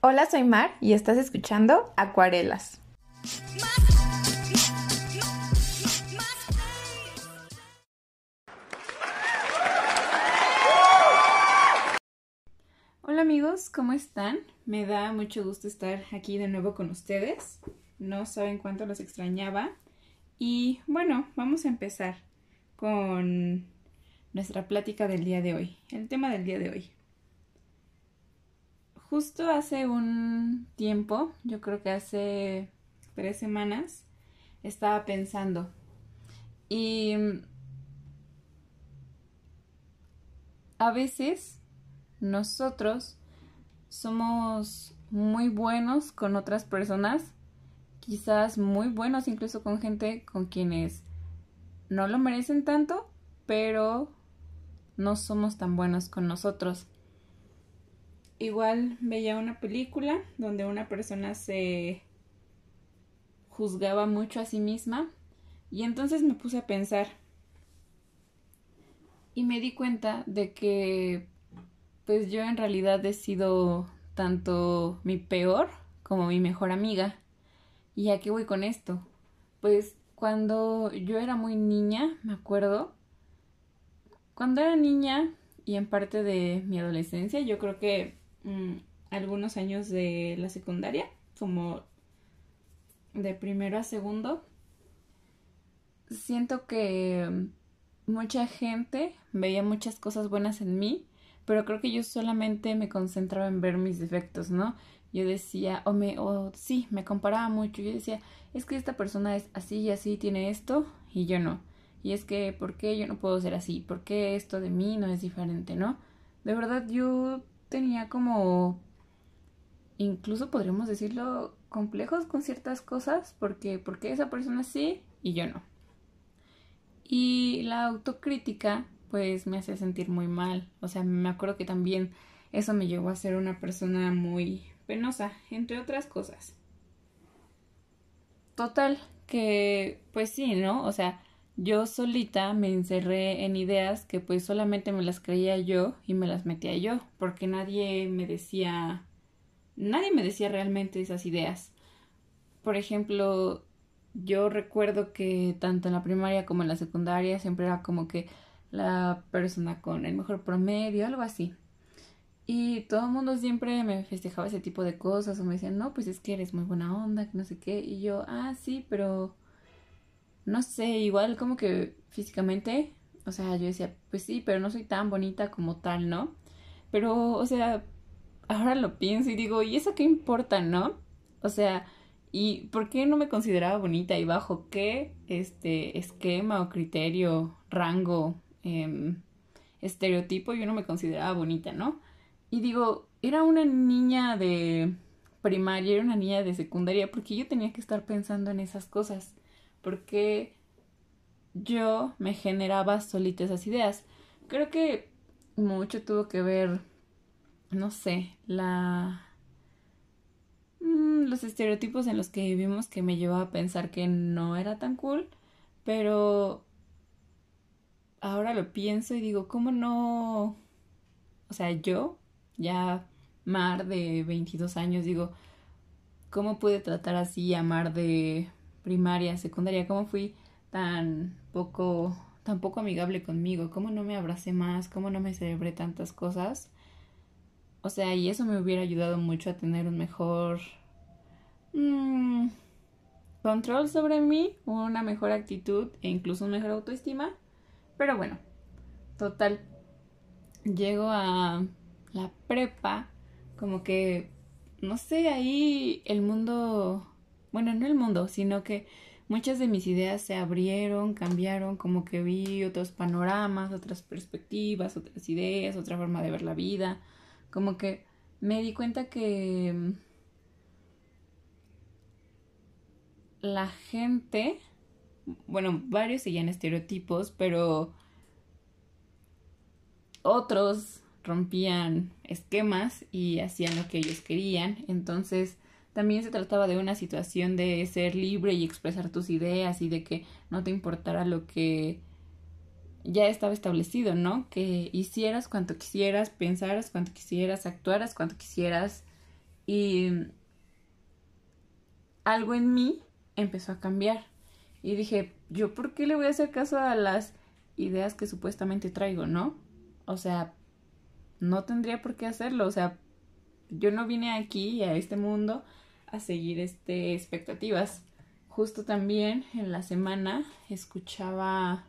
Hola, soy Mar y estás escuchando Acuarelas. ¿Cómo están? Me da mucho gusto estar aquí de nuevo con ustedes. No saben cuánto los extrañaba. Y bueno, vamos a empezar con nuestra plática del día de hoy, el tema del día de hoy. Justo hace un tiempo, yo creo que hace tres semanas, estaba pensando y a veces nosotros somos muy buenos con otras personas, quizás muy buenos incluso con gente con quienes no lo merecen tanto, pero no somos tan buenos con nosotros. Igual veía una película donde una persona se juzgaba mucho a sí misma y entonces me puse a pensar y me di cuenta de que pues yo en realidad he sido tanto mi peor como mi mejor amiga. ¿Y a qué voy con esto? Pues cuando yo era muy niña, me acuerdo, cuando era niña y en parte de mi adolescencia, yo creo que Mm, algunos años de la secundaria, como de primero a segundo, siento que mucha gente veía muchas cosas buenas en mí, pero creo que yo solamente me concentraba en ver mis defectos, ¿no? Yo decía, o me, o sí, me comparaba mucho, yo decía, es que esta persona es así y así, tiene esto, y yo no. Y es que, ¿por qué yo no puedo ser así? ¿Por qué esto de mí no es diferente, no? De verdad, yo tenía como, incluso podríamos decirlo, complejos con ciertas cosas, porque, porque esa persona sí y yo no. Y la autocrítica, pues me hacía sentir muy mal. O sea, me acuerdo que también eso me llevó a ser una persona muy penosa, entre otras cosas. Total, que pues sí, ¿no? O sea, yo solita me encerré en ideas que pues solamente me las creía yo y me las metía yo, porque nadie me decía, nadie me decía realmente esas ideas. Por ejemplo, yo recuerdo que tanto en la primaria como en la secundaria siempre era como que la persona con el mejor promedio, algo así. Y todo el mundo siempre me festejaba ese tipo de cosas o me decían, no, pues es que eres muy buena onda, que no sé qué. Y yo, ah, sí, pero no sé, igual como que físicamente, o sea, yo decía, pues sí, pero no soy tan bonita como tal, ¿no? Pero, o sea, ahora lo pienso y digo, ¿y eso qué importa, no? O sea, ¿y por qué no me consideraba bonita y bajo qué este esquema o criterio, rango, em, estereotipo yo no me consideraba bonita, ¿no? Y digo, era una niña de primaria, era una niña de secundaria, porque yo tenía que estar pensando en esas cosas porque yo me generaba solita esas ideas. Creo que mucho tuvo que ver, no sé, la... Mm, los estereotipos en los que vivimos que me llevaba a pensar que no era tan cool, pero ahora lo pienso y digo, ¿cómo no? O sea, yo, ya Mar de 22 años, digo, ¿cómo puede tratar así a Mar de primaria, secundaria, cómo fui tan poco, tan poco amigable conmigo, cómo no me abracé más, cómo no me celebré tantas cosas. O sea, y eso me hubiera ayudado mucho a tener un mejor mm, control sobre mí, una mejor actitud e incluso una mejor autoestima. Pero bueno, total, llego a la prepa, como que, no sé, ahí el mundo bueno, no el mundo, sino que muchas de mis ideas se abrieron, cambiaron, como que vi otros panoramas, otras perspectivas, otras ideas, otra forma de ver la vida, como que me di cuenta que mm, la gente, bueno, varios seguían estereotipos, pero otros rompían esquemas y hacían lo que ellos querían, entonces también se trataba de una situación de ser libre y expresar tus ideas y de que no te importara lo que ya estaba establecido, ¿no? Que hicieras cuanto quisieras, pensaras cuanto quisieras, actuaras cuanto quisieras. Y algo en mí empezó a cambiar y dije, ¿yo por qué le voy a hacer caso a las ideas que supuestamente traigo, no? O sea, no tendría por qué hacerlo, o sea, yo no vine aquí a este mundo a seguir este expectativas. Justo también en la semana escuchaba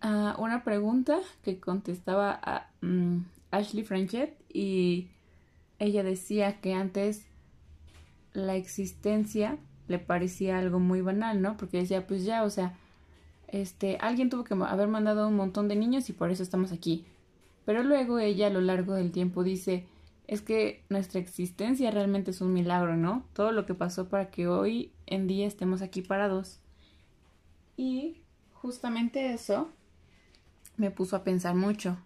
a una pregunta que contestaba a mm, Ashley Franchett y ella decía que antes la existencia le parecía algo muy banal, ¿no? Porque decía, pues ya, o sea, este, alguien tuvo que haber mandado un montón de niños y por eso estamos aquí. Pero luego ella a lo largo del tiempo dice, es que nuestra existencia realmente es un milagro, ¿no? Todo lo que pasó para que hoy en día estemos aquí parados. Y justamente eso me puso a pensar mucho.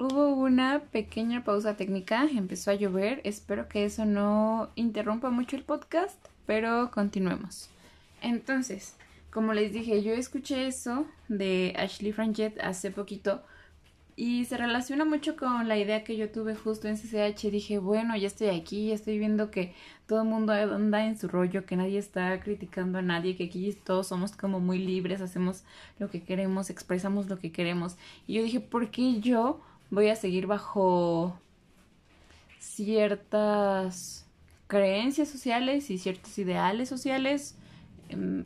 Hubo una pequeña pausa técnica, empezó a llover, espero que eso no interrumpa mucho el podcast, pero continuemos. Entonces, como les dije, yo escuché eso de Ashley Franchett hace poquito y se relaciona mucho con la idea que yo tuve justo en CCH. Dije, bueno, ya estoy aquí, ya estoy viendo que todo el mundo anda en su rollo, que nadie está criticando a nadie, que aquí todos somos como muy libres, hacemos lo que queremos, expresamos lo que queremos. Y yo dije, ¿por qué yo voy a seguir bajo ciertas creencias sociales y ciertos ideales sociales? Em,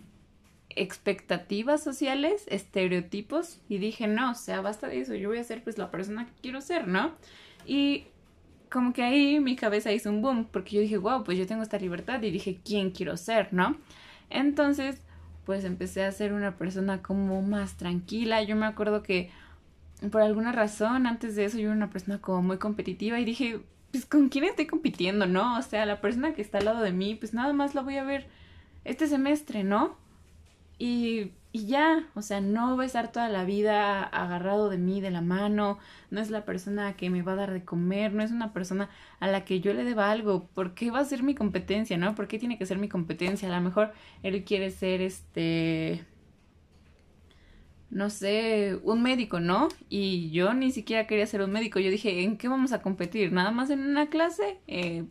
expectativas sociales, estereotipos y dije, no, o sea, basta de eso, yo voy a ser pues la persona que quiero ser, ¿no? Y como que ahí mi cabeza hizo un boom, porque yo dije, wow, pues yo tengo esta libertad y dije, ¿quién quiero ser, no? Entonces, pues empecé a ser una persona como más tranquila, yo me acuerdo que por alguna razón antes de eso yo era una persona como muy competitiva y dije, pues con quién estoy compitiendo, ¿no? O sea, la persona que está al lado de mí, pues nada más la voy a ver este semestre, ¿no? Y, y ya, o sea, no va a estar toda la vida agarrado de mí, de la mano, no es la persona que me va a dar de comer, no es una persona a la que yo le deba algo, ¿por qué va a ser mi competencia, no? ¿Por qué tiene que ser mi competencia? A lo mejor él quiere ser este no sé, un médico, ¿no? Y yo ni siquiera quería ser un médico. Yo dije, ¿en qué vamos a competir? ¿Nada más en una clase? Eh,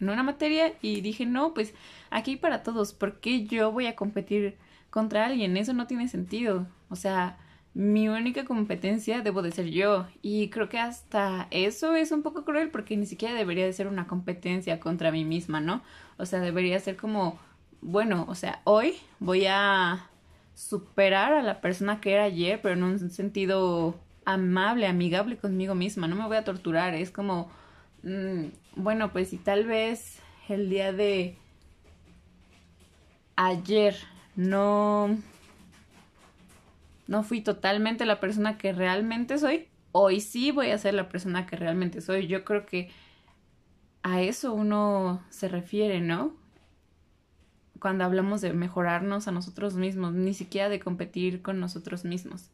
en una materia y dije, no, pues aquí para todos, ¿por qué yo voy a competir contra alguien? Eso no tiene sentido. O sea, mi única competencia debo de ser yo. Y creo que hasta eso es un poco cruel porque ni siquiera debería de ser una competencia contra mí misma, ¿no? O sea, debería ser como, bueno, o sea, hoy voy a superar a la persona que era ayer, pero en un sentido amable, amigable conmigo misma. No me voy a torturar, es como Mm, bueno, pues si tal vez el día de ayer no no fui totalmente la persona que realmente soy, hoy sí voy a ser la persona que realmente soy. Yo creo que a eso uno se refiere, ¿no? Cuando hablamos de mejorarnos a nosotros mismos, ni siquiera de competir con nosotros mismos.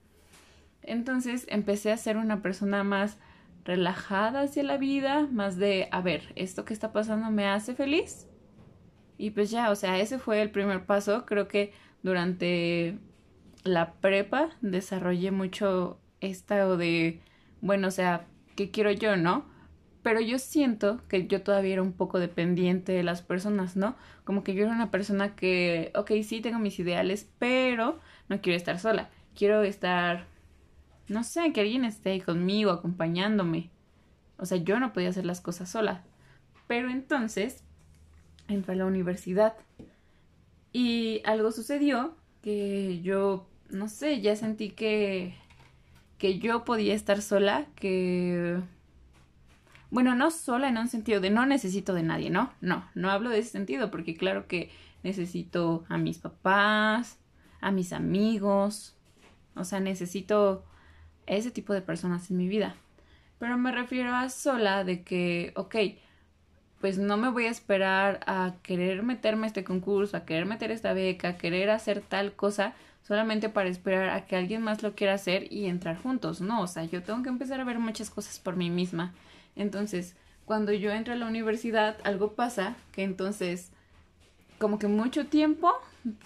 Entonces empecé a ser una persona más relajada hacia la vida, más de, a ver, esto que está pasando me hace feliz. Y pues ya, o sea, ese fue el primer paso. Creo que durante la prepa desarrollé mucho esta de, bueno, o sea, ¿qué quiero yo, no? Pero yo siento que yo todavía era un poco dependiente de las personas, ¿no? Como que yo era una persona que, ok, sí tengo mis ideales, pero no quiero estar sola. Quiero estar no sé, que alguien esté ahí conmigo, acompañándome. O sea, yo no podía hacer las cosas sola. Pero entonces entré a la universidad y algo sucedió que yo, no sé, ya sentí que, que yo podía estar sola, que... Bueno, no sola en un sentido de no necesito de nadie, ¿no? No, no hablo de ese sentido porque claro que necesito a mis papás, a mis amigos, o sea, necesito ese tipo de personas en mi vida. Pero me refiero a sola de que, ok, pues no me voy a esperar a querer meterme a este concurso, a querer meter esta beca, a querer hacer tal cosa solamente para esperar a que alguien más lo quiera hacer y entrar juntos. No, o sea, yo tengo que empezar a ver muchas cosas por mí misma. Entonces, cuando yo entro a la universidad, algo pasa que entonces, como que mucho tiempo,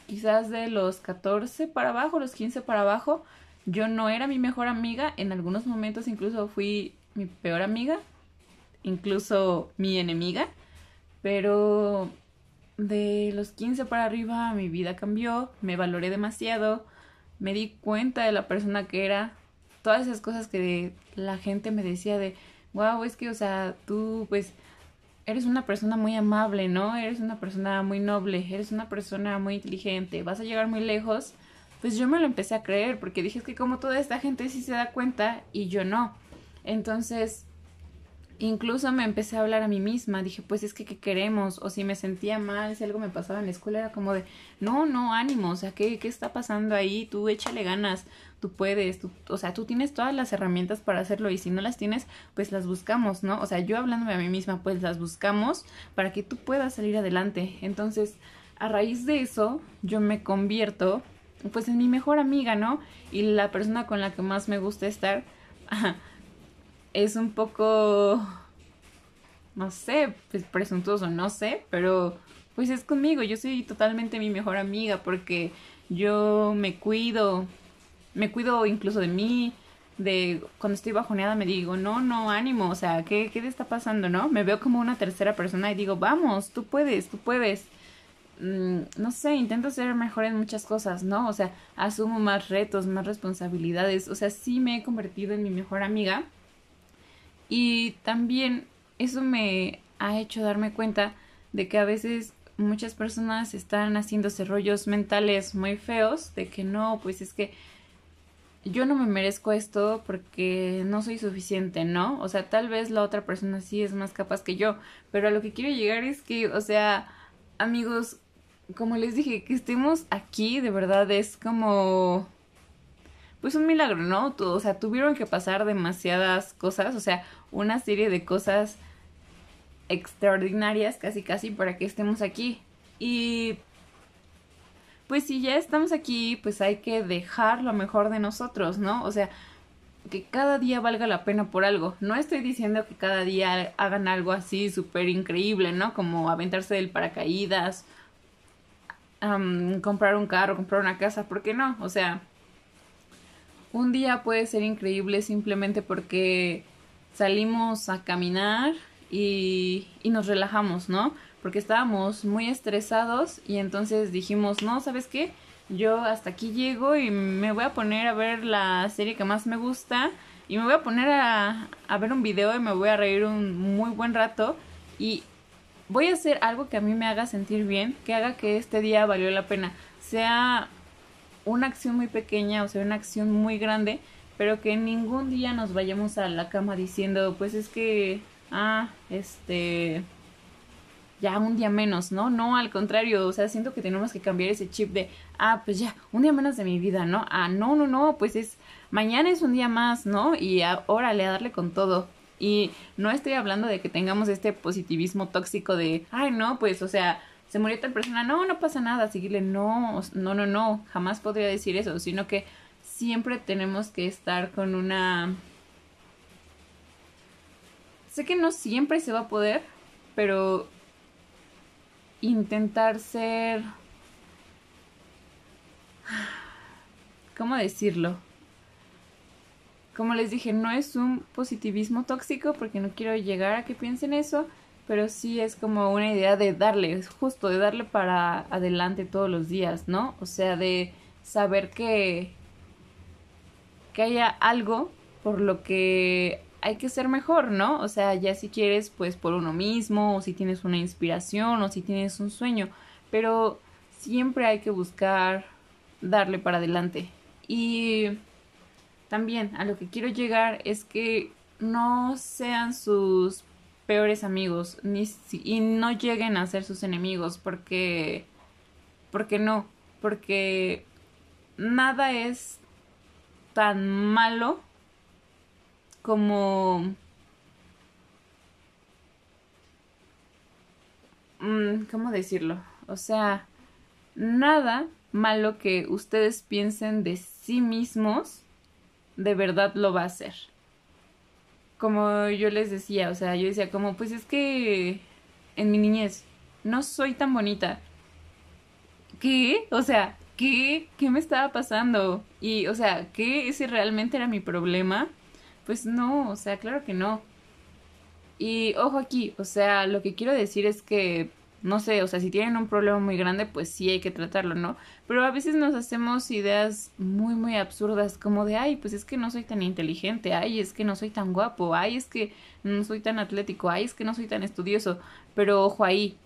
quizás de los 14 para abajo, los 15 para abajo, yo no era mi mejor amiga. En algunos momentos incluso fui mi peor amiga, incluso mi enemiga. Pero de los 15 para arriba mi vida cambió, me valoré demasiado, me di cuenta de la persona que era, todas esas cosas que la gente me decía de, wow, es que, o sea, tú pues eres una persona muy amable, ¿no? Eres una persona muy noble, eres una persona muy inteligente, vas a llegar muy lejos. Pues yo me lo empecé a creer porque dije que como toda esta gente sí se da cuenta y yo no. Entonces, Incluso me empecé a hablar a mí misma, dije, pues es que ¿qué queremos? O si me sentía mal, si algo me pasaba en la escuela, era como de, no, no, ánimo, o sea, ¿qué, qué está pasando ahí? Tú échale ganas, tú puedes, tú, o sea, tú tienes todas las herramientas para hacerlo y si no las tienes, pues las buscamos, ¿no? O sea, yo hablándome a mí misma, pues las buscamos para que tú puedas salir adelante. Entonces, a raíz de eso, yo me convierto, pues, en mi mejor amiga, ¿no? Y la persona con la que más me gusta estar es un poco, no sé, pues presuntuoso, no sé, pero pues es conmigo, yo soy totalmente mi mejor amiga porque yo me cuido, me cuido incluso de mí, de cuando estoy bajoneada me digo, no, no, ánimo, o sea, ¿qué, ¿qué te está pasando, no? Me veo como una tercera persona y digo, vamos, tú puedes, tú puedes. Mm, no sé, intento ser mejor en muchas cosas, ¿no? O sea, asumo más retos, más responsabilidades, o sea, sí me he convertido en mi mejor amiga y también eso me ha hecho darme cuenta de que a veces muchas personas están haciéndose rollos mentales muy feos de que no, pues es que yo no me merezco esto porque no soy suficiente, ¿no? O sea, tal vez la otra persona sí es más capaz que yo, pero a lo que quiero llegar es que, o sea, amigos, como les dije, que estemos aquí de verdad es como pues un milagro, ¿no? O sea, tuvieron que pasar demasiadas cosas, o sea, una serie de cosas extraordinarias casi casi para que estemos aquí. Y pues si ya estamos aquí, pues hay que dejar lo mejor de nosotros, ¿no? O sea, que cada día valga la pena por algo. No estoy diciendo que cada día hagan algo así súper increíble, ¿no? Como aventarse del paracaídas, comprar un carro, comprar una casa, ¿por qué no? O sea, un día puede ser increíble simplemente porque salimos a caminar y, nos relajamos, ¿no? Porque estábamos muy estresados y entonces dijimos, no, ¿sabes qué? Yo hasta aquí llego y me voy a poner a ver la serie que más me gusta y me voy a poner a, a ver un video y me voy a reír un muy buen rato y voy a hacer algo que a mí me haga sentir bien, que haga que este día valió la pena, sea una acción muy pequeña, o sea, una acción muy grande, pero que ningún día nos vayamos a la cama diciendo, pues es que, ah, este, ya un día menos, ¿no? No, al contrario, o sea, siento que tenemos que cambiar ese chip de, ah, pues ya, un día menos de mi vida, ¿no? Ah, no, no, no, pues es, mañana es un día más, ¿no? Y órale, a darle con todo. Y no estoy hablando de que tengamos este positivismo tóxico de, ay, no, pues, o sea, se murió tal persona, no, no pasa nada, seguirle, no, no, no, no, jamás podría decir eso, sino que siempre tenemos que estar con una... Sé que no siempre se va a poder, pero intentar ser... ¿Cómo decirlo? Como les dije, no es un positivismo tóxico porque no quiero llegar a que piensen eso, pero sí es como una idea de darle, justo de darle para adelante todos los días, ¿no? O sea, de saber que, que haya algo por lo que hay que ser mejor, ¿no? O sea, ya si quieres, pues por uno mismo, o si tienes una inspiración, o si tienes un sueño, pero siempre hay que buscar darle para adelante. Y también a lo que quiero llegar es que no sean sus peores amigos ni, y no lleguen a ser sus enemigos porque porque no porque nada es tan malo como mm, ¿cómo decirlo? O sea, nada malo que ustedes piensen de sí mismos, de verdad lo va a hacer. Como yo les decía, o sea, yo decía como, pues es que en mi niñez no soy tan bonita. ¿Qué? O sea, ¿qué? ¿Qué me estaba pasando? Y, o sea, ¿qué? ¿Ese realmente era mi problema? Pues no, o sea, claro que no. Y ojo aquí, o sea, lo que quiero decir es que no sé, o sea, si tienen un problema muy grande, pues sí hay que tratarlo, ¿no? Pero a veces nos hacemos ideas muy, muy absurdas, como de, ay, pues es que no soy tan inteligente, ay, es que no soy tan guapo, ay, es que no soy tan atlético, ay, es que no soy tan estudioso. Pero ojo ahí,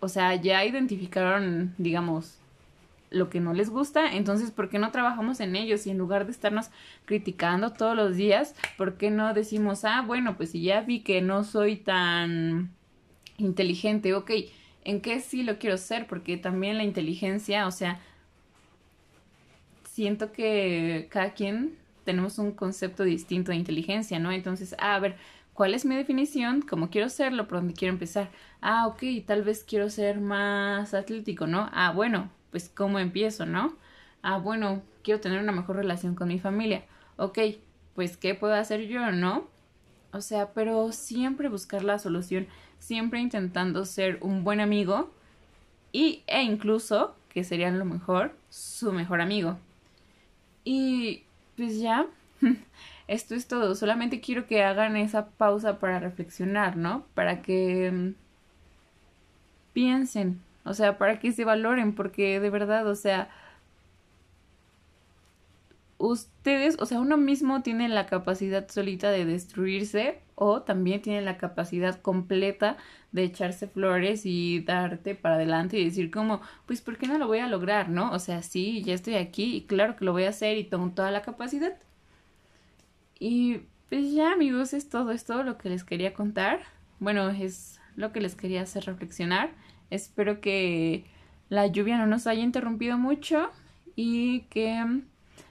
o sea, ya identificaron, digamos, lo que no les gusta, entonces, ¿por qué no trabajamos en ellos? Y en lugar de estarnos criticando todos los días, ¿por qué no decimos, ah, bueno, pues si ya vi que no soy tan inteligente, ok, ¿en qué sí lo quiero ser? Porque también la inteligencia, o sea, siento que cada quien tenemos un concepto distinto de inteligencia, ¿no? Entonces, ah, a ver, ¿cuál es mi definición? ¿Cómo quiero serlo? ¿Por dónde quiero empezar? Ah, ok, tal vez quiero ser más atlético, ¿no? Ah, bueno, pues ¿cómo empiezo, no? Ah, bueno, quiero tener una mejor relación con mi familia. Ok, pues ¿qué puedo hacer yo, no? O sea, pero siempre buscar la solución siempre intentando ser un buen amigo y, e incluso, que sería lo mejor, su mejor amigo. Y pues ya, esto es todo. Solamente quiero que hagan esa pausa para reflexionar, ¿no? Para que mm, piensen, o sea, para que se valoren, porque de verdad, o sea, ustedes, o sea, uno mismo tiene la capacidad solita de destruirse o también tiene la capacidad completa de echarse flores y darte para adelante y decir como, pues, ¿por qué no lo voy a lograr, no? O sea, sí, ya estoy aquí y claro que lo voy a hacer y tengo toda la capacidad. Y pues ya, amigos, es todo, es todo lo que les quería contar. Bueno, es lo que les quería hacer reflexionar. Espero que la lluvia no nos haya interrumpido mucho y que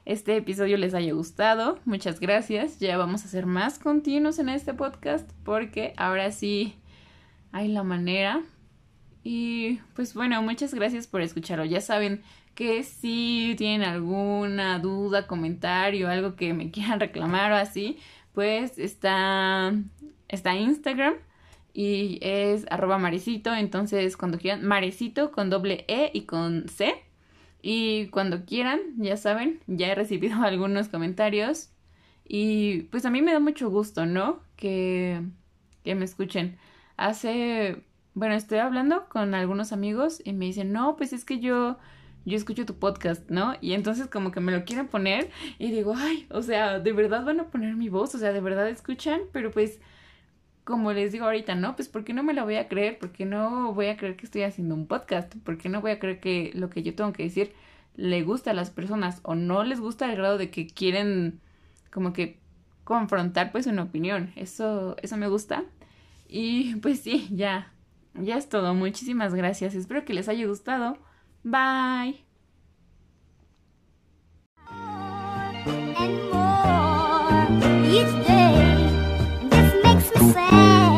este episodio les haya gustado. Muchas gracias. Ya vamos a hacer más continuos en este podcast porque ahora sí hay la manera. Y pues bueno, muchas gracias por escucharlo. Ya saben que si tienen alguna duda, comentario, algo que me quieran reclamar o así, pues está, está Instagram y es arroba marecito. Entonces cuando quieran, marecito con doble E y con C. Y cuando quieran, ya saben, ya he recibido algunos comentarios. Y pues a mí me da mucho gusto, ¿no? Que, que me escuchen. Hace, bueno, estoy hablando con algunos amigos y me dicen, no, pues es que yo, yo escucho tu podcast, ¿no? Y entonces como que me lo quieren poner y digo, ay, o sea, de verdad van a poner mi voz, o sea, de verdad escuchan, pero pues como les digo ahorita, ¿no? Pues ¿por qué no me la voy a creer? ¿Por qué no voy a creer que estoy haciendo un podcast? ¿Por qué no voy a creer que lo que yo tengo que decir le gusta a las personas o no les gusta al grado de que quieren como que confrontar pues una opinión? Eso, eso me gusta. Y pues sí, ya, ya es todo. Muchísimas gracias. Espero que les haya gustado. Bye. say